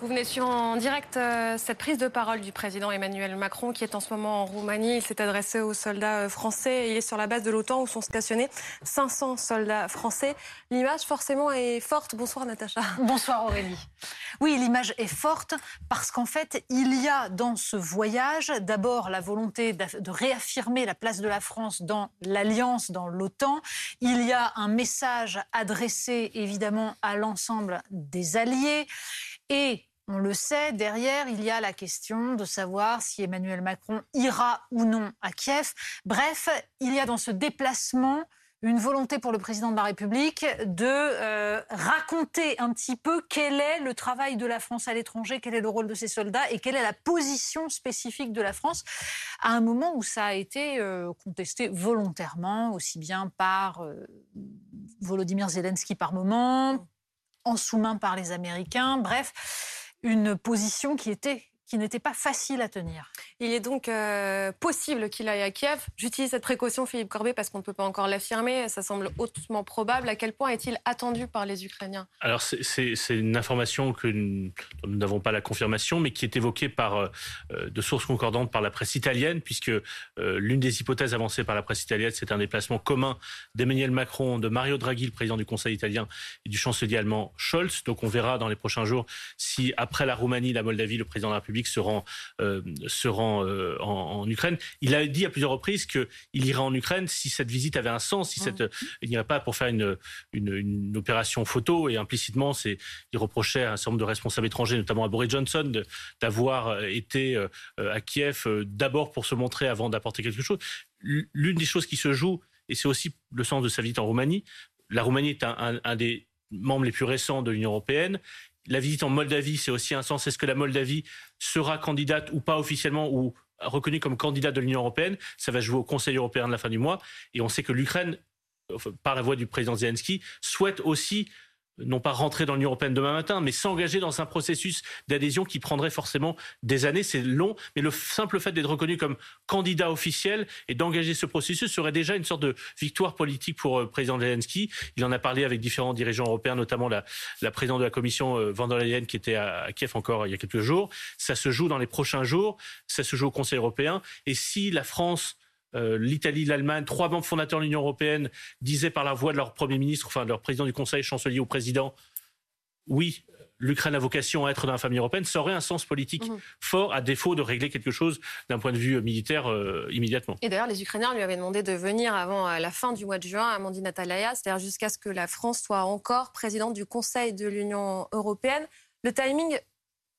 Vous venez suivre en direct euh, cette prise de parole du président Emmanuel Macron qui est en ce moment en Roumanie. Il s'est adressé aux soldats euh, français. Il est sur la base de l'OTAN où sont stationnés 500 soldats français. L'image forcément est forte. Bonsoir Natacha. Bonsoir Aurélie. Oui, l'image est forte parce qu'en fait, il y a dans ce voyage d'abord la volonté de réaffirmer la place de la France dans l'alliance, dans l'OTAN. Il y a un message adressé évidemment à l'ensemble des alliés. Et on le sait, derrière, il y a la question de savoir si Emmanuel Macron ira ou non à Kiev. Bref, il y a dans ce déplacement une volonté pour le président de la République de euh, raconter un petit peu quel est le travail de la France à l'étranger, quel est le rôle de ses soldats et quelle est la position spécifique de la France à un moment où ça a été euh, contesté volontairement, aussi bien par euh, Volodymyr Zelensky par moment, en sous-main par les Américains. Bref, une position qui était qui n'était pas facile à tenir. Il est donc euh, possible qu'il aille à Kiev. J'utilise cette précaution, Philippe Corbet, parce qu'on ne peut pas encore l'affirmer. Ça semble hautement probable. À quel point est-il attendu par les Ukrainiens? Alors, c'est une information que nous n'avons pas la confirmation, mais qui est évoquée par, euh, de sources concordantes par la presse italienne, puisque euh, l'une des hypothèses avancées par la presse italienne, c'est un déplacement commun d'Emmanuel Macron, de Mario Draghi, le président du Conseil italien, et du chancelier allemand Scholz. Donc, on verra dans les prochains jours si, après la Roumanie, la Moldavie, le président de la République se rend, euh, se rend euh, en, Ukraine. Il a dit à plusieurs reprises qu'il irait en Ukraine si cette visite avait un sens, si cette, il n'irait pas pour faire une, une, opération photo. Et implicitement, c'est, il reprochait à un certain nombre de responsables étrangers, notamment à Boris Johnson, d'avoir euh, été à Kiev d'abord pour se montrer avant d'apporter quelque chose. L'une des choses qui se joue, et c'est aussi le sens de sa visite en Roumanie, la Roumanie est un des membres les plus récents de l'Union européenne la visite en Moldavie, c'est aussi un sens. Est-ce que la Moldavie sera candidate ou pas officiellement ou reconnue comme candidate de l'Union européenne? Ça va jouer au Conseil européen de la fin du mois. Et on sait que l'Ukraine, par la voix du président Zelensky, souhaite aussi non pas rentrer dans l'Union européenne demain matin, mais s'engager dans un processus d'adhésion qui prendrait forcément des années. C'est long, mais le simple fait d'être reconnu comme candidat officiel et d'engager ce processus serait déjà une sorte de victoire politique pour le euh, président Zelensky. Il en a parlé avec différents dirigeants européens, notamment la, présidente de la Commission, euh, Van der Leyen, qui était à, Kiev encore il y a quelques jours. Ça se joue dans les prochains jours, ça se joue au Conseil européen. Et si la France euh, l'Italie, l'Allemagne, trois membres fondateurs de l'Union européenne disaient par la voix de leur Premier ministre, enfin de leur président du Conseil, chancelier ou président, oui, l'Ukraine a vocation à être dans la famille européenne, ça aurait un sens politique mhm. fort, à défaut de régler quelque chose d'un point de vue militaire euh, immédiatement. Et d'ailleurs, les Ukrainiens lui avaient demandé de venir avant euh, la fin du mois de juin, Amandine Atalaya, c'est-à-dire jusqu'à ce que la France soit encore présidente du Conseil de l'Union européenne. Le timing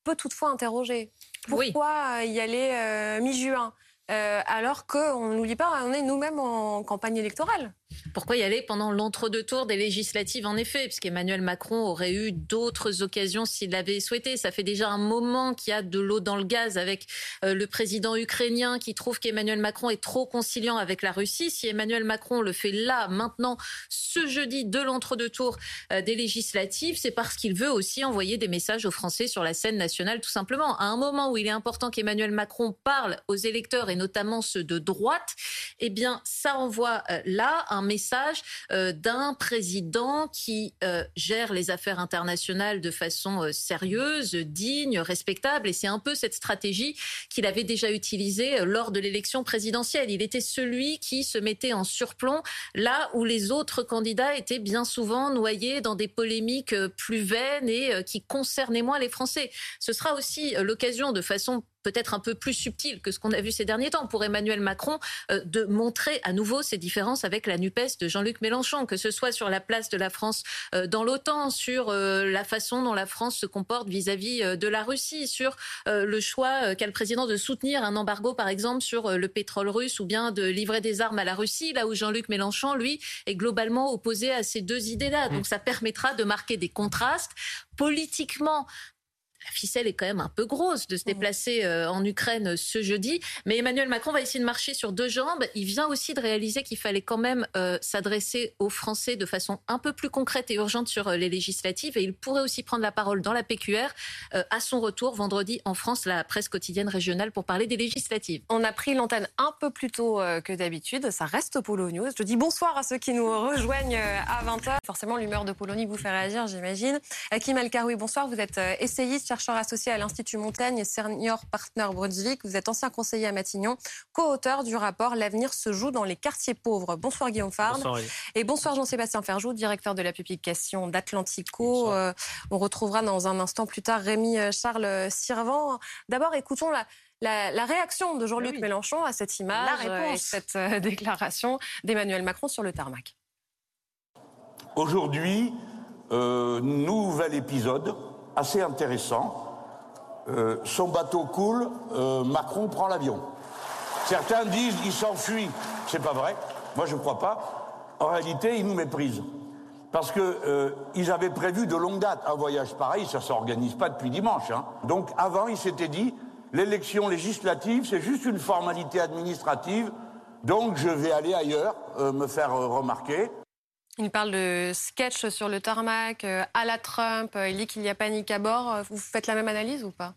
peut toutefois interroger. Pourquoi y aller mi-juin? euh, alors qu'on n'oublie pas, on est nous-mêmes en campagne électorale. Pourquoi y aller pendant l'entre-deux tours des législatives, en effet Puisqu'Emmanuel Macron aurait eu d'autres occasions s'il l'avait souhaité. Ça fait déjà un moment qu'il y a de l'eau dans le gaz avec euh, le président ukrainien qui trouve qu'Emmanuel Macron est trop conciliant avec la Russie. Si Emmanuel Macron le fait là, maintenant, ce jeudi de l'entre-deux tours euh, des législatives, c'est parce qu'il veut aussi envoyer des messages aux Français sur la scène nationale, tout simplement. À un moment où il est important qu'Emmanuel Macron parle aux électeurs, et notamment ceux de droite, eh bien, ça envoie euh, là un message euh, d'un président qui euh, gère les affaires internationales de façon euh, sérieuse, digne, respectable. Et c'est un peu cette stratégie qu'il avait déjà utilisée lors de l'élection présidentielle. Il était celui qui se mettait en surplomb là où les autres candidats étaient bien souvent noyés dans des polémiques plus vaines et qui concernaient moins les Français. Ce sera aussi l'occasion de façon peut-être un peu plus subtil que ce qu'on a vu ces derniers temps pour Emmanuel Macron euh, de montrer à nouveau ses différences avec la NUPES de Jean-Luc Mélenchon, que ce soit sur la place de la France euh, dans l'OTAN, sur euh, la façon dont la France se comporte vis-à-vis de la Russie, sur le choix qu'a le président de soutenir un embargo, par exemple, sur le pétrole russe ou bien de livrer des armes à la Russie, là où Jean-Luc Mélenchon, lui, est globalement opposé à ces deux idées-là. Donc ça permettra de marquer des contrastes politiquement la ficelle est quand même un peu grosse de se déplacer euh, en Ukraine euh, ce jeudi. Mais Emmanuel Macron va essayer de marcher sur deux jambes. Il vient aussi de réaliser qu'il fallait quand même euh, s'adresser aux Français de façon un peu plus concrète et urgente sur les législatives. Et il pourrait aussi prendre la parole dans la PQR à son retour vendredi en France, la presse quotidienne régionale, pour parler des législatives. On a pris l'antenne un peu plus tôt que d'habitude. Ça reste Polo News. Je dis bonsoir à ceux qui nous rejoignent à 20h. Forcément, l'humeur de Polonie vous fait réagir, j'imagine. Kim El bonsoir. Vous êtes essayiste chercheur associé à l'Institut Montaigne et senior partner Brunswick. Vous êtes ancien conseiller à Matignon, co-auteur du rapport L'avenir se joue dans les quartiers pauvres. Bonsoir Guillaume Farn. Bonsoir, et bonsoir Jean-Sébastien Ferjou, directeur de la publication d'Atlantico. Euh, on retrouvera dans un instant plus tard Rémi euh, Charles Sirvant. D'abord, écoutons la, la, réaction de Jean-Luc ah Mélenchon à cette image et cette déclaration d'Emmanuel Macron sur le tarmac. Aujourd'hui, euh, nouvel épisode assez intéressant. Euh, son bateau coule, euh, Macron prend l'avion. Certains disent il s'enfuit. C'est pas vrai. Moi, je ne crois pas. En réalité, il nous méprise. Parce qu'ils avaient prévu de longue date un voyage pareil, ça s'organise pas depuis dimanche. Hein. Donc avant, il s'était dit, l'élection législative, c'est juste une formalité administrative, donc je vais aller ailleurs, me faire remarquer. Il parle de sketch sur le tarmac, euh, à la Trump, euh, il dit qu'il y a panique à bord. Vous faites la même analyse ou pas?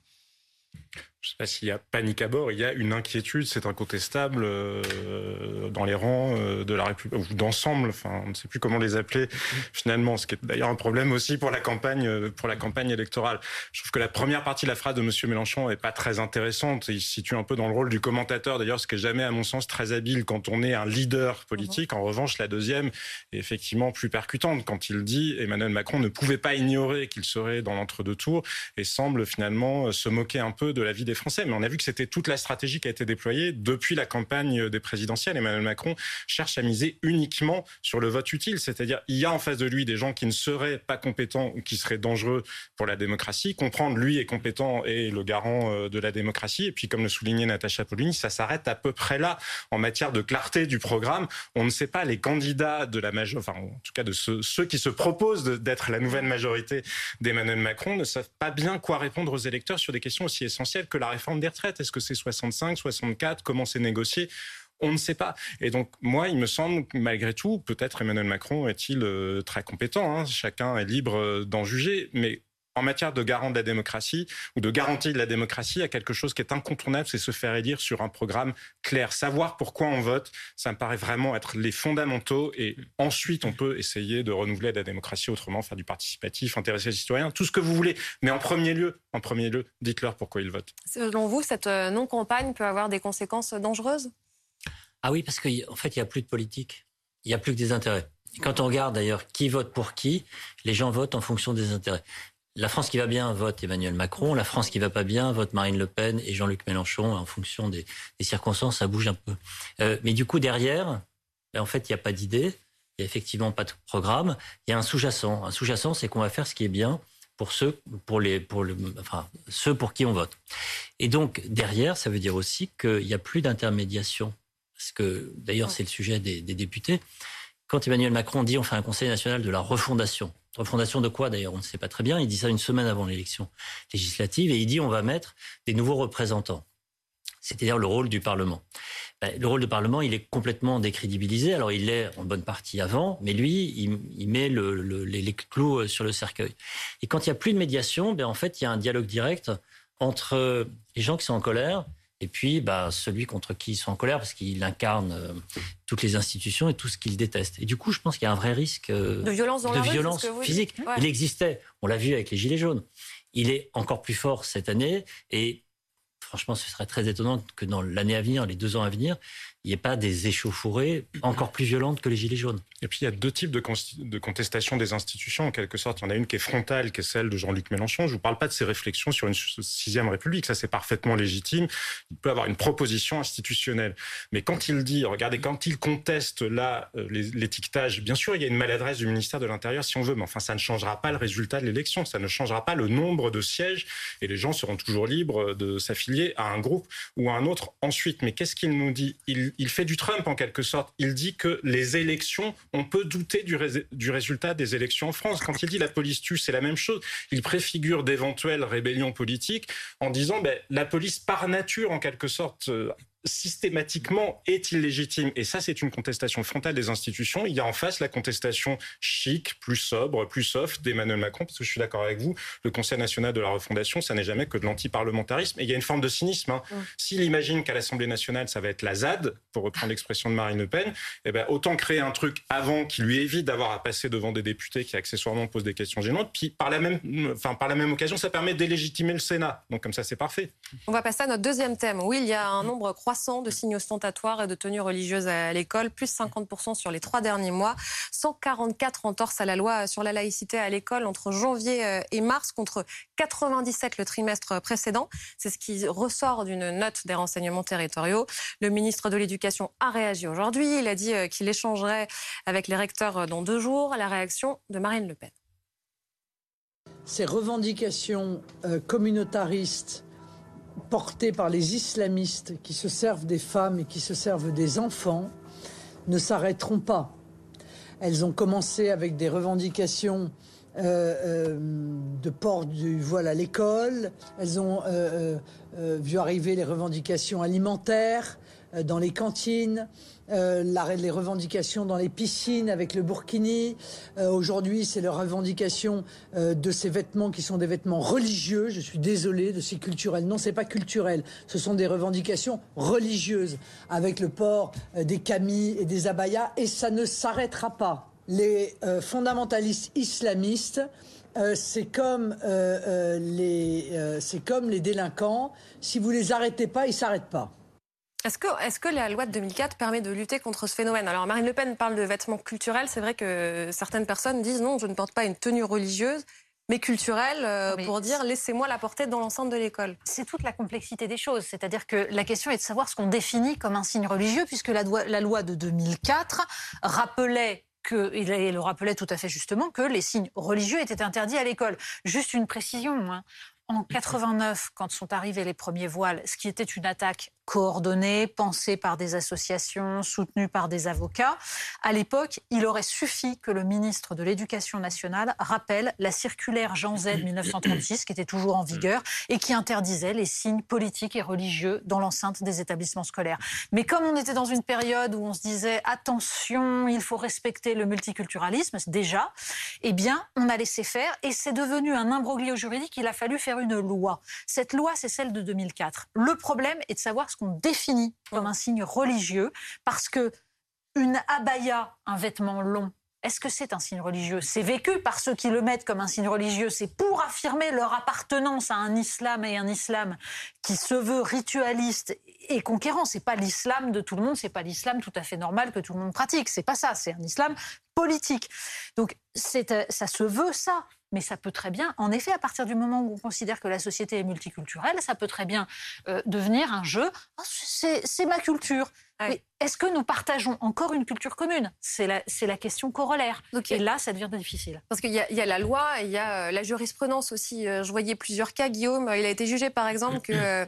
Je ne sais pas s'il y a panique à bord, il y a une inquiétude, c'est incontestable, euh, dans les rangs euh, de la République, ou d'ensemble, enfin, on ne sait plus comment les appeler finalement, ce qui est d'ailleurs un problème aussi pour la campagne, euh, pour la campagne électorale. Je trouve que la première partie de la phrase de M. Mélenchon n'est pas très intéressante. Il se situe un peu dans le rôle du commentateur, d'ailleurs, ce qui n'est jamais, à mon sens, très habile quand on est un leader politique. En revanche, la deuxième est effectivement plus percutante quand il dit Emmanuel Macron ne pouvait pas ignorer qu'il serait dans l'entre-deux tours et semble finalement se moquer un peu de la vie des Français. Mais on a vu que c'était toute la stratégie qui a été déployée depuis la campagne des présidentielles. Emmanuel Macron cherche à miser uniquement sur le vote utile, c'est-à-dire il y a en face de lui des gens qui ne seraient pas compétents ou qui seraient dangereux pour la démocratie. Comprendre lui est compétent et le garant euh, de la démocratie. Et puis, comme le soulignait Natacha Polony, ça s'arrête à peu près là en matière de clarté du programme. On ne sait pas les candidats de la majorité, enfin en tout cas de ceux, qui se proposent d'être la nouvelle majorité d'Emmanuel Macron, ne savent pas bien quoi répondre aux électeurs sur des questions aussi essentielles que la réforme des retraites. Est-ce que c'est 65, 64 Comment c'est négocié? On ne sait pas. Et donc, moi, il me semble malgré tout, peut-être Emmanuel Macron est-il euh, très compétent. Hein. chacun est libre euh, d'en juger. Mais en matière de garant de la démocratie ou de garantie de la démocratie, il y a quelque chose qui est incontournable, c'est se faire élire sur un programme clair. Savoir pourquoi on vote, ça me paraît vraiment être les fondamentaux. Et ensuite, on peut essayer de renouveler la démocratie autrement, faire du participatif, intéresser les citoyens, tout ce que vous voulez. Mais en premier lieu, en premier lieu, dites-leur pourquoi ils votent. Selon vous, cette euh, non-campagne peut avoir des conséquences dangereuses? Ah oui, parce qu'en fait, il n'y a plus de politique. Il n'y a plus que des intérêts. Quand on regarde d'ailleurs qui vote pour qui, les gens votent en fonction des intérêts. La France qui va bien vote Emmanuel Macron, la France qui va pas bien vote Marine Le Pen et Jean-Luc Mélenchon. En fonction des, circonstances, ça bouge un peu. Euh, mais du coup, derrière, ben, en fait, il n'y a pas d'idée, il n'y a effectivement pas de programme. Il y a un sous-jacent. Un sous-jacent, c'est qu'on va faire ce qui est bien pour ceux pour les pour le, enfin ceux pour qui on vote. Et donc derrière, ça veut dire aussi qu'il n'y a plus d'intermédiation. Parce que d'ailleurs, c'est le sujet des, des députés. Quand Emmanuel Macron dit on fait un Conseil national de la refondation, refondation de quoi d'ailleurs On ne sait pas très bien. Il dit ça une semaine avant l'élection législative et il dit on va mettre des nouveaux représentants. C'est-à-dire le rôle du Parlement. Ben, le rôle du Parlement, il est complètement décrédibilisé. Alors il l'est en bonne partie avant, mais lui, il, met les, clous euh, sur le cercueil. Et quand il n'y a plus de médiation, ben, en fait, il y a un dialogue direct entre les gens qui sont en colère et puis bah, celui contre qui ils sont en colère parce qu'il incarne euh, toutes les institutions et tout ce qu'ils détestent. Et du coup, je pense qu'il y a un vrai risque euh, de violence, dans de violence physique. Il existait, on l'a vu avec les Gilets jaunes. Il est encore plus fort cette année et franchement, ce serait très étonnant que dans l'année à venir, les deux ans à venir, il n'y ait pas des échauffourées encore plus violentes que les Gilets jaunes. Et puis il y a deux types de, de, contestation des institutions, en quelque sorte. Il y en a une qui est frontale, qui est celle de Jean-Luc Mélenchon. Je ne vous parle pas de ses réflexions sur une sixième République, ça c'est parfaitement légitime. Il peut avoir une proposition institutionnelle. Mais quand il dit, regardez, quand il conteste là euh, l'étiquetage, bien sûr il y a une maladresse du ministère de l'Intérieur si on veut, mais enfin ça ne changera pas le résultat de l'élection, ça ne changera pas le nombre de sièges, et les gens seront toujours libres de s'affilier à un groupe ou à un autre ensuite. Mais qu'est-ce qu'il nous dit? Il, fait du Trump en quelque sorte. Il dit que les élections, on peut douter du, du résultat des élections en France. Quand il dit la police tue, c'est la même chose. Il préfigure d'éventuelles rébellions politiques en disant ben, la police par nature en quelque sorte euh, systématiquement est illégitime. Et ça, c'est une contestation frontale des institutions. Il y a en face la contestation chic, plus sobre, plus soft d'Emmanuel Macron, parce que je suis d'accord avec vous, le Conseil national de la refondation, ça n'est jamais que de l'antiparlementarisme. Et il y a une forme de cynisme. Hein. S'il imagine qu'à l'Assemblée nationale, ça va être la ZAD, pour reprendre l'expression de Marine Le Pen, eh ben, autant créer un truc avant qui lui évite d'avoir à passer devant des députés qui accessoirement posent des questions gênantes. Puis par la même, enfin, par la même occasion, ça permet de délégitimer le Sénat. Donc comme ça, c'est parfait. On va passer à notre deuxième thème. Oui, il y a un nombre croissant de signes ostentatoires et de tenues religieuses à l'école, plus 50% sur les trois derniers mois, 144 entorses à la loi sur la laïcité à l'école entre janvier euh, et mars contre 97 le trimestre précédent. C'est ce qui ressort d'une note des renseignements territoriaux. Le ministre de l'Éducation a réagi aujourd'hui. Il a dit euh, qu'il échangerait avec les recteurs euh, dans deux jours. La réaction de Marine Le Pen. Ces revendications communautaristes portées par les islamistes qui se servent des femmes et qui se servent des enfants ne s'arrêteront pas. Elles ont commencé avec des revendications euh, euh, de port du voile à l'école. Elles ont euh, vu arriver les revendications alimentaires dans les cantines. Euh, les revendications dans les piscines avec le burkini. Euh, aujourd'hui, c'est la revendication euh, de ces vêtements qui sont des vêtements religieux. Je suis désolé de ces culturels. Non, c'est pas culturel. Ce sont des revendications religieuses avec le port des camis et des abayas. Et ça ne s'arrêtera pas. Les fondamentalistes islamistes c'est comme, les, comme les délinquants. Si vous les arrêtez pas, ils s'arrêtent pas. Est-ce que, est que, la loi de 2004 permet de lutter contre ce phénomène? Alors Marine Le Pen parle de vêtements culturels. C'est vrai que certaines personnes disent non, je ne porte pas une tenue religieuse, mais culturelle, euh, pour dire laissez-moi la porter dans l'enceinte de l'école. C'est toute la complexité des choses. C'est-à-dire que la question est de savoir ce qu'on définit comme un signe religieux, puisque la, la loi de 2004 rappelait que, il le rappelait tout à fait justement, que les signes religieux étaient interdits à l'école. Juste une précision. Hein. En 89, quand sont arrivés les premiers voiles, ce qui était une attaque coordonnée, pensée par des associations, soutenue par des avocats. À l'époque, il aurait suffi que le ministre de l'Éducation nationale rappelle la circulaire Jean Z 1936, qui était toujours en vigueur et qui interdisait les signes politiques et religieux dans l'enceinte des établissements scolaires. Mais comme on était dans une période où on se disait attention, il faut respecter le multiculturalisme, déjà, eh bien, on a laissé faire et c'est devenu un imbroglio juridique. Il a fallu faire une loi. Cette loi, c'est celle de 2004. Le problème est de savoir ce qu'on définit comme un signe religieux, parce que une abaya, un vêtement long, est-ce que c'est un signe religieux? C'est vécu par ceux qui le mettent comme un signe religieux. C'est pour affirmer leur appartenance à un islam et un islam qui se veut ritualiste et conquérant. C'est pas l'islam de tout le monde. C'est pas l'islam tout à fait normal que tout le monde pratique. C'est pas ça. C'est un islam politique. Donc euh, ça se veut ça. Mais ça peut très bien, en effet, à partir du moment où on considère que la société est multiculturelle, ça peut très bien euh, devenir un jeu. Oh, c'est ma culture. Est-ce que nous partageons encore une culture commune? C'est la, la, question corollaire. et là, ça devient difficile. Parce qu'il y, y, a la loi, il y a euh, la jurisprudence aussi. Euh, je voyais plusieurs cas, Guillaume. Il a été jugé, par exemple, que euh,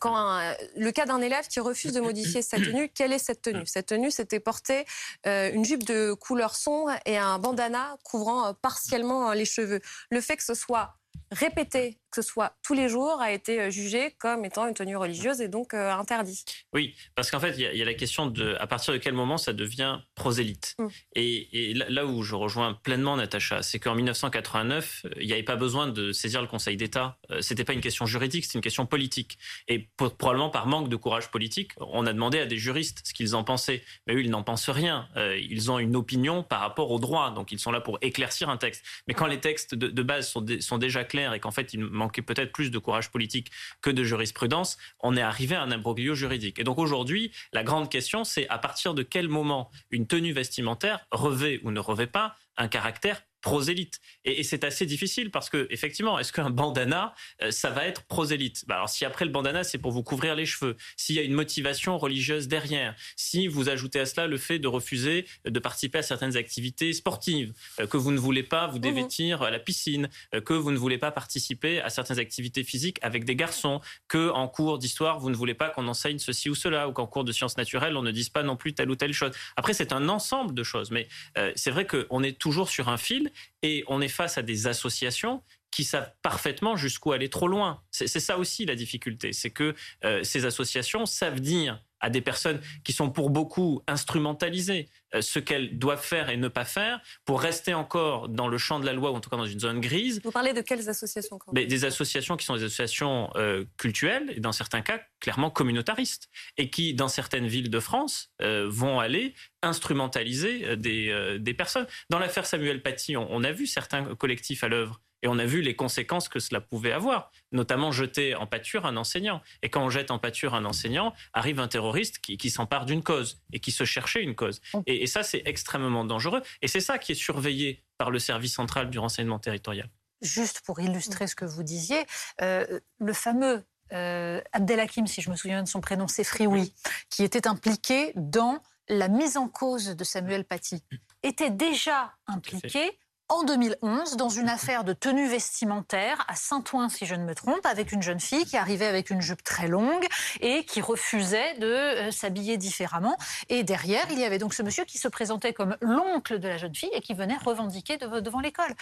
quand le cas d'un élève qui refuse de modifier sa tenue, quelle est cette tenue? Cette tenue, c'était porter une jupe de couleur sombre et un bandana couvrant partiellement les cheveux. Le fait que ce soit répété que ce soit tous les jours, a été euh, jugé comme étant une tenue religieuse et donc euh, interdit. Oui, parce qu'en fait, il y, a la question de à partir de quel moment ça devient prosélyte. Mm. Et, là, où je rejoins pleinement Natacha, c'est qu'en 1989, il n'y avait pas besoin de saisir le Conseil d'État. Euh, c'était pas une question juridique, c'était une question politique. Et probablement par manque de courage politique, on a demandé à des juristes ce qu'ils en pensaient. Mais eux, ils n'en pensent rien. ils ont une opinion par rapport au droit, donc ils sont là pour éclaircir un texte. Mais quand les textes de, base sont, sont déjà clairs et qu'en fait, ils manquait peut-être plus de courage politique que de jurisprudence, on est arrivé à un imbroglio juridique. Et donc aujourd'hui, la grande question, c'est à partir de quel moment une tenue vestimentaire revêt ou ne revêt pas un caractère prosélyte. Et, c'est assez difficile parce que, effectivement, est-ce qu'un bandana, euh, ça va être prosélyte? Bah Alors, si après le bandana, c'est pour vous couvrir les cheveux, s'il y a une motivation religieuse derrière, si vous ajoutez à cela le fait de refuser de participer à certaines activités sportives, euh, que vous ne voulez pas vous mhm. dévêtir à la piscine, euh, que vous ne voulez pas participer à certaines activités physiques avec des garçons, que en cours d'histoire, vous ne voulez pas qu'on enseigne ceci ou cela, ou qu'en cours de sciences naturelles, on ne dise pas non plus telle ou telle chose. Après, c'est un ensemble de choses, mais c'est vrai qu'on est toujours sur un fil et on est face à des associations qui savent parfaitement jusqu'où aller trop loin. C'est ça aussi la difficulté, c'est que euh, ces associations savent dire à des personnes qui sont pour beaucoup instrumentalisées, euh, ce qu'elles doivent faire et ne pas faire, pour rester encore dans le champ de la loi, ou en tout cas dans une zone grise. Vous parlez de quelles associations Mais Des associations qui sont des associations euh, cultuelles, et dans certains cas, clairement communautaristes, et qui, dans certaines villes de France, euh, vont aller instrumentaliser des, des personnes. Dans l'affaire Samuel Paty, on a vu certains collectifs à l'œuvre et on a vu les conséquences que cela pouvait avoir, notamment jeter en pâture un enseignant. Et quand on jette en pâture un enseignant, arrive un terroriste qui, s'empare d'une cause et qui se cherchait une cause. Oh. Et, ça, c'est extrêmement dangereux. Et c'est ça qui est surveillé par le service central du renseignement territorial. Juste pour illustrer ce que vous disiez, euh, le fameux euh, Abdelhakim, si je me souviens de son prénom, c'est Frioui, qui était impliqué dans la mise en cause de Samuel Paty, était déjà impliqué en 2011 dans une affaire de tenue vestimentaire à Saint-Ouen, si je ne me trompe, avec une jeune fille qui arrivait avec une jupe très longue et qui refusait de euh, s'habiller différemment. Et derrière, il y avait donc ce monsieur qui se présentait comme l'oncle de la jeune fille et qui venait revendiquer devant l'école.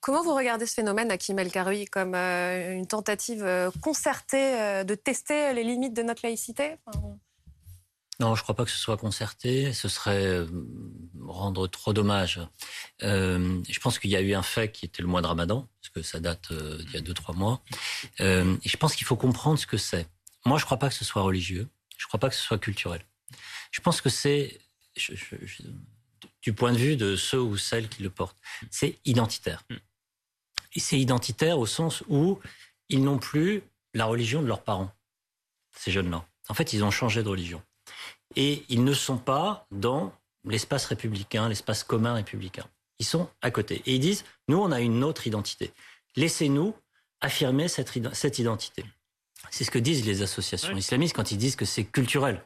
Comment vous regardez ce phénomène, Akim El Karoui, comme euh, une tentative euh, concertée de tester les limites de notre laïcité? Non, je ne crois pas que ce soit concerté. Ce serait euh, rendre trop dommage. Euh, je pense qu'il y a eu un fait qui était le mois de Ramadan, parce que ça date euh, d'il y a deux trois mois. et je pense qu'il faut comprendre ce que c'est. Moi, je ne crois pas que ce soit religieux. Je ne crois pas que ce soit culturel. Je pense que c'est, du point de vue de ceux ou celles qui le portent, c'est identitaire. Et c'est identitaire au sens où ils n'ont plus la religion de leurs parents, ces jeunes-là. En fait, ils ont changé de religion et ils ne sont pas dans l'espace républicain, l'espace commun républicain. Ils sont à côté. Et ils disent, nous, on a une autre identité. Laissez-nous affirmer cette, identité. C'est ce que disent les associations islamistes quand ils disent que c'est culturel.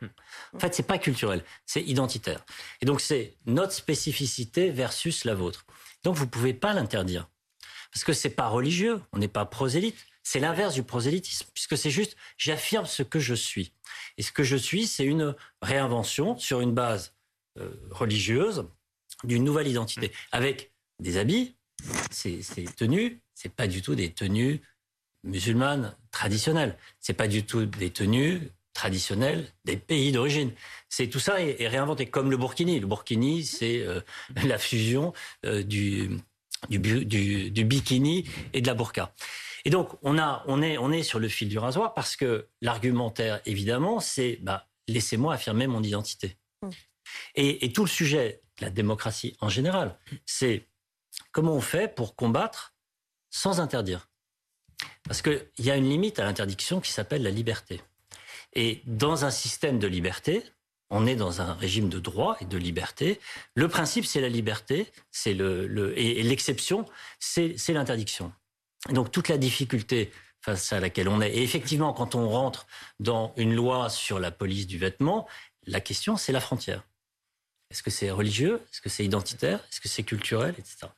En fait, c'est pas culturel, c'est identitaire. Et donc, c'est notre spécificité versus la vôtre. Donc, vous pouvez pas l'interdire. Parce que c'est pas religieux, on n'est pas prosélyte. C'est l'inverse du prosélytisme, puisque c'est juste j'affirme ce que je suis. Et ce que je suis, c'est une réinvention sur une base euh, religieuse d'une nouvelle identité, avec des habits, ces, tenues, c'est pas du tout des tenues musulmanes traditionnelles, c'est pas du tout des tenues traditionnelles des pays d'origine. C'est tout ça est, réinventé, comme le burkini. Le burkini, c'est euh, la fusion euh, du, du, du, du, bikini et de la burqa. Et donc, on, a, on, est, on est sur le fil du rasoir parce que l'argumentaire, évidemment, c'est bah, laissez-moi affirmer mon identité. Mm. Et, tout le sujet de la démocratie en général, c'est comment on fait pour combattre sans interdire. Parce qu'il y a une limite à l'interdiction qui s'appelle la liberté. Et dans un système de liberté, on est dans un régime de droit et de liberté. Le principe, c'est la liberté, c'est le, et l'exception, c'est l'interdiction. Donc toute la difficulté face à laquelle on est. Et effectivement, quand on rentre dans une loi sur la police du vêtement, la question, c'est la frontière. Est-ce que c'est religieux? Est-ce que c'est identitaire? Est-ce que c'est culturel? Etc.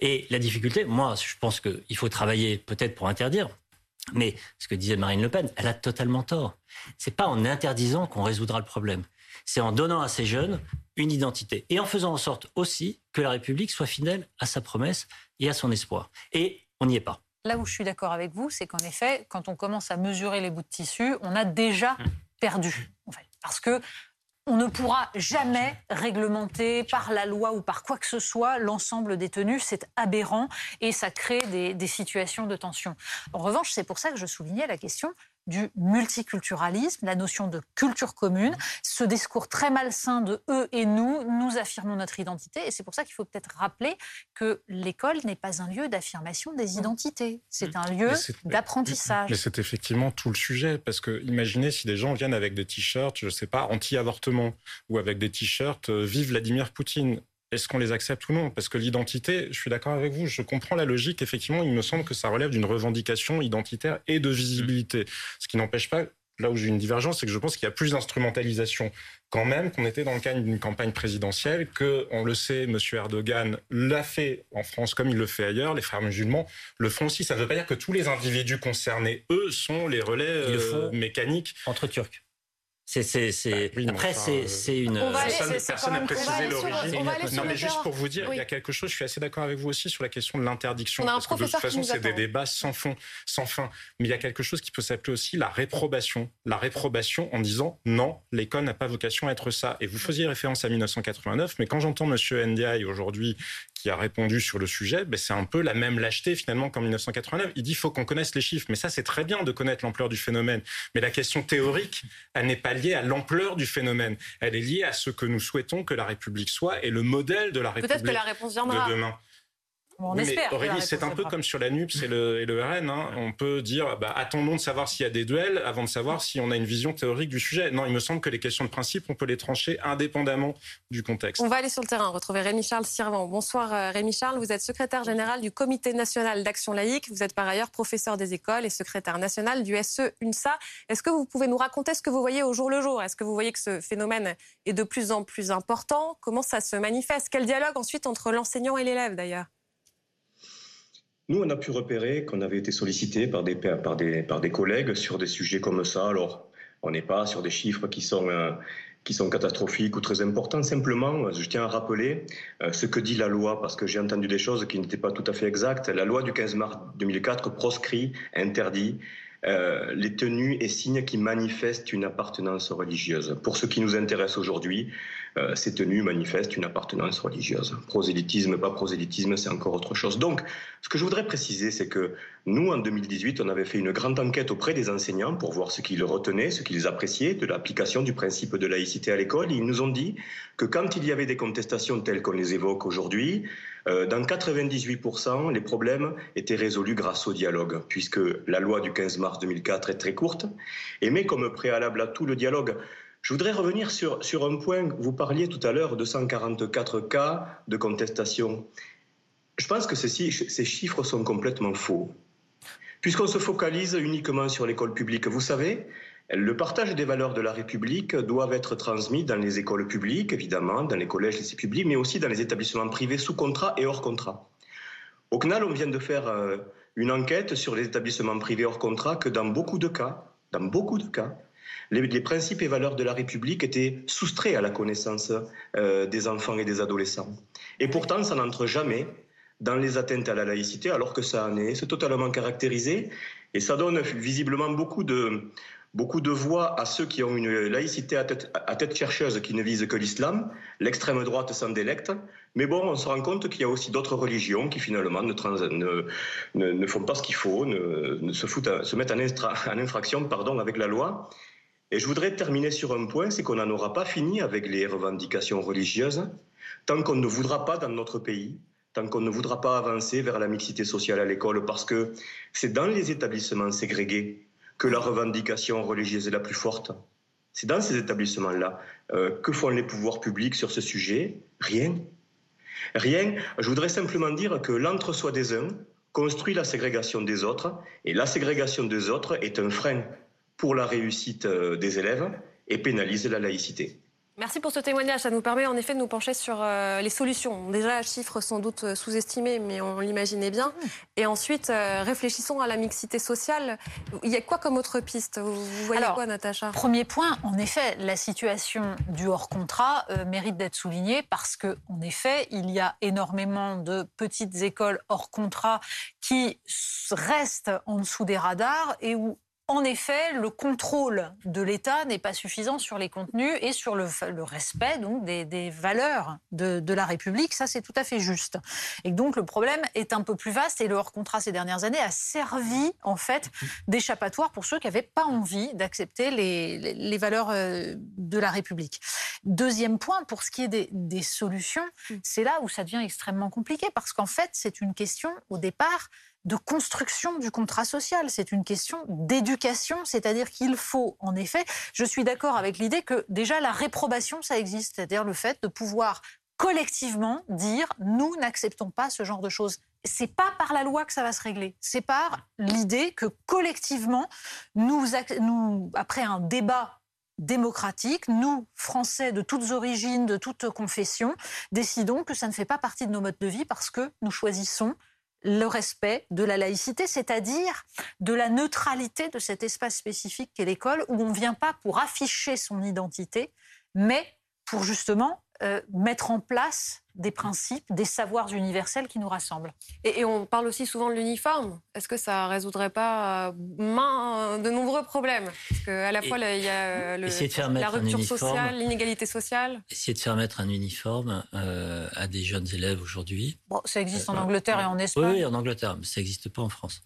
Et la difficulté, moi, je pense qu'il faut travailler peut-être pour interdire, mais ce que disait Marine Le Pen, elle a totalement tort. C'est pas en interdisant qu'on résoudra le problème. C'est en donnant à ces jeunes une identité et en faisant en sorte aussi que la République soit fidèle à sa promesse et à son espoir. On n'y est pas. Là où je suis d'accord avec vous, c'est qu'en effet, quand on commence à mesurer les bouts de tissu, on a déjà mmh. perdu. parce que on ne pourra jamais réglementer par la loi ou par quoi que ce soit l'ensemble des tenues. C'est aberrant et ça crée des, des, situations de tension. En revanche, c'est pour ça que je soulignais la question du multiculturalisme, la notion de culture commune, ce discours très malsain de eux et nous, nous affirmons notre identité. Et c'est pour ça qu'il faut peut-être rappeler que l'école n'est pas un lieu d'affirmation des identités, c'est un lieu d'apprentissage. Mais c'est effectivement tout le sujet, parce que imaginez si des gens viennent avec des t-shirts, je ne sais pas, anti-avortement, ou avec des t-shirts euh, Vive Vladimir Poutine est-ce qu'on les accepte ou non? Parce que l'identité, je suis d'accord avec vous, je comprends la logique. Effectivement, il me semble que ça relève d'une revendication identitaire et de visibilité. Ce qui n'empêche pas, là où j'ai une divergence, c'est que je pense qu'il y a plus d'instrumentalisation quand même qu'on était dans le cadre d'une campagne présidentielle, que, on le sait, M. Erdogan l'a fait en France comme il le fait ailleurs, les frères musulmans le font aussi. Ça ne veut pas dire que tous les individus concernés, eux, sont les relais euh, mécaniques. Entre Turcs. C'est, c'est, c'est... Bah oui, Après, enfin, c'est, c'est une. Personne n'a précisé l'origine. Non, mais juste pour vous dire, Oui. il y a quelque chose, je suis assez d'accord avec vous aussi sur la question de l'interdiction. On a un parce que de toute façon, c'est des débats sans fond, sans fin. Mais il y a quelque chose qui peut s'appeler aussi la réprobation. La réprobation en disant non, l'école n'a pas vocation à être ça. Et vous faisiez référence à 1989, mais quand j'entends Monsieur Ndiaye aujourd'hui qui a répondu sur le sujet, ben c'est un peu la même lâcheté finalement qu'en 1989. Il dit faut qu'on connaisse les chiffres, mais ça c'est très bien de connaître l'ampleur du phénomène. Mais la question théorique, elle n'est pas liée à l'ampleur du phénomène. Elle est liée à ce que nous souhaitons que la République soit et le modèle de la République Peut-être que la réponse viendra. de demain. On Oui, espère. Aurélie, c'est un peu comme sur la NUPS et le, et le RN. hein. On peut dire, bah, attendons de savoir s'il y a des duels avant de savoir si on a une vision théorique du sujet. Non, il me semble que les questions de principe, on peut les trancher indépendamment du contexte. On va aller sur le terrain, retrouver Rémi-Charles Sirvan. Bonsoir euh, Rémi-Charles, vous êtes secrétaire général du Comité national d'action laïque. Vous êtes par ailleurs professeur des écoles et secrétaire national du SE UNSA. Est-ce que vous pouvez nous raconter ce que vous voyez au jour le jour? Est-ce que vous voyez que ce phénomène est de plus en plus important? Comment ça se manifeste? Quel dialogue ensuite entre l'enseignant et l'élève d'ailleurs? Nous, on a pu repérer qu'on avait été sollicité par des, par, des, par des collègues sur des sujets comme ça. Alors, on n'est pas sur des chiffres qui sont, euh, qui sont catastrophiques ou très importants. Simplement, je tiens à rappeler euh, ce que dit la loi, parce que j'ai entendu des choses qui n'étaient pas tout à fait exactes. La loi du 15 mars 2004 proscrit, interdit euh, les tenues et signes qui manifestent une appartenance religieuse. Pour ce qui nous intéresse aujourd'hui, euh, ces tenues manifestent une appartenance religieuse. Prosélytisme, pas prosélytisme, c'est encore autre chose. Donc, ce que je voudrais préciser, c'est que nous, en 2018, on avait fait une grande enquête auprès des enseignants pour voir ce qu'ils retenaient, ce qu'ils appréciaient de l'application du principe de laïcité à l'école. Ils nous ont dit que quand il y avait des contestations telles qu'on les évoque aujourd'hui, dans 98%, les problèmes étaient résolus grâce au dialogue, puisque la loi du 15 mars 2004 est très courte et met comme préalable à tout le dialogue. Je voudrais revenir sur, un point. Vous parliez tout à l'heure de 144 cas de contestation. Je pense que ces chiffres sont complètement faux, puisqu'on se focalise uniquement sur l'école publique. Vous savez, le partage des valeurs de la République doivent être transmis dans les écoles publiques, évidemment, dans les collèges, lycées publics, mais aussi dans les établissements privés sous contrat et hors contrat. Au CNAL, on vient de faire euh, une enquête sur les établissements privés hors contrat que dans beaucoup de cas, dans beaucoup de cas, les, les principes et valeurs de la République étaient soustraits à la connaissance euh, des enfants et des adolescents. Et pourtant, ça n'entre jamais dans les atteintes à la laïcité, alors que ça en est. C'est totalement caractérisé et ça donne visiblement beaucoup de, beaucoup de voix à ceux qui ont une laïcité à tête, chercheuse qui ne vise que l'islam. L'extrême droite s'en délecte. Mais bon, on se rend compte qu'il y a aussi d'autres religions qui finalement ne, font pas ce qu'il faut, se, foutent, mettent en infraction pardon, avec la loi. Et je voudrais terminer sur un point, c'est qu'on n'en aura pas fini avec les revendications religieuses tant qu'on ne voudra pas dans notre pays tant qu'on ne voudra pas avancer vers la mixité sociale à l'école, parce que c'est dans les établissements ségrégés que la revendication religieuse est la plus forte. C'est dans ces établissements-là. Euh, que font les pouvoirs publics sur ce sujet Rien. Rien. Je voudrais simplement dire que l'entre-soi des uns construit la ségrégation des autres, et la ségrégation des autres est un frein pour la réussite euh, des élèves et pénalise la laïcité. Merci pour ce témoignage. Ça nous permet en effet de nous pencher sur euh, les solutions. Déjà, chiffres sans doute euh, sous-estimés, mais on l'imaginait bien. Et ensuite, euh, réfléchissons à la mixité sociale. Il y a quoi comme autre piste? Vous, vous, voyez Alors, quoi, Natacha? Premier point, en effet, la situation du hors-contrat euh, mérite d'être soulignée parce que, en effet, il y a énormément de petites écoles hors contrat qui restent en dessous des radars et où en effet, le contrôle de l'État n'est pas suffisant sur les contenus et sur le, le respect donc, des, des valeurs de, de, la République. Ça, c'est tout à fait juste. Et donc, le problème est un peu plus vaste et le hors-contrat ces dernières années a servi, en fait, d'échappatoire pour ceux qui n'avaient pas envie d'accepter les, les, les, valeurs de la République. Deuxième point, pour ce qui est des, des solutions, c'est là où ça devient extrêmement compliqué parce qu'en fait, c'est une question, au départ, de construction du contrat social. C'est une question d'éducation, c'est-à-dire qu'il faut, en effet, je suis d'accord avec l'idée que déjà la réprobation, ça existe, c'est-à-dire le fait de pouvoir collectivement dire nous n'acceptons pas ce genre de choses. C'est pas par la loi que ça va se régler. C'est par l'idée que collectivement, nous, nous, après un débat démocratique, nous, Français de toutes origines, de toutes confessions, décidons que ça ne fait pas partie de nos modes de vie parce que nous choisissons le respect de la laïcité, c'est-à-dire de la neutralité de cet espace spécifique qu'est l'école, où on ne vient pas pour afficher son identité, mais pour justement euh, mettre en place des principes, des savoirs universels qui nous rassemblent. Et, on parle aussi souvent de l'uniforme. Est-ce que ça résoudrait pas euh, de nombreux problèmes? Parce qu'à la fois, il y a le, la rupture sociale, l'inégalité sociale. Essayer de faire mettre un uniforme euh, à des jeunes élèves aujourd'hui. Bon, ça existe en Angleterre et en Espagne. Oui, en Angleterre, mais ça n'existe pas en France.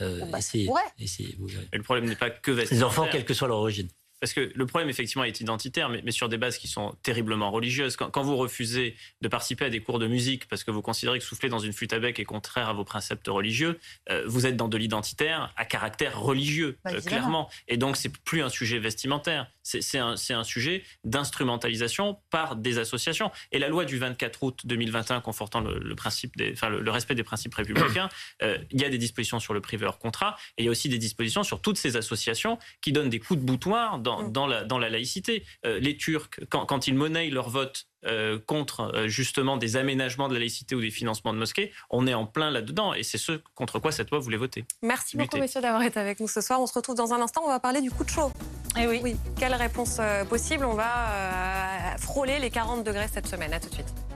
Euh, bah, essayez, vous le problème n'est pas que Les enfants, quelle que soit leur origine. Parce que le problème, effectivement, est identitaire, mais, sur des bases qui sont terriblement religieuses. Quand, vous refusez de participer à des cours de musique parce que vous considérez que souffler dans une flûte à bec est contraire à vos préceptes religieux, euh, vous êtes dans de l'identitaire à caractère religieux, bah, euh, clairement. Et donc, c'est plus un sujet vestimentaire. C'est un, un, sujet d'instrumentalisation par des associations. Et la loi du 24 août 2021 confortant le, principe des, enfin, le, respect des principes républicains, euh, il y a des dispositions sur le privé hors contrat et il y a aussi des dispositions sur toutes ces associations qui donnent des coups de boutoir dans, mm. dans, la, dans la laïcité. Euh, les Turcs, quand, quand, ils monnaient leur vote euh, contre justement des aménagements de la laïcité ou des financements de mosquées, on est en plein là-dedans et c'est ce contre quoi cette loi voulait voter. Merci beaucoup, messieurs, d'avoir été avec nous ce soir. On se retrouve dans un instant. On va parler du coup de chaud. Et eh oui. oui. Quelle réponse possible? On va frôler les 40 degrés cette semaine. À tout de suite.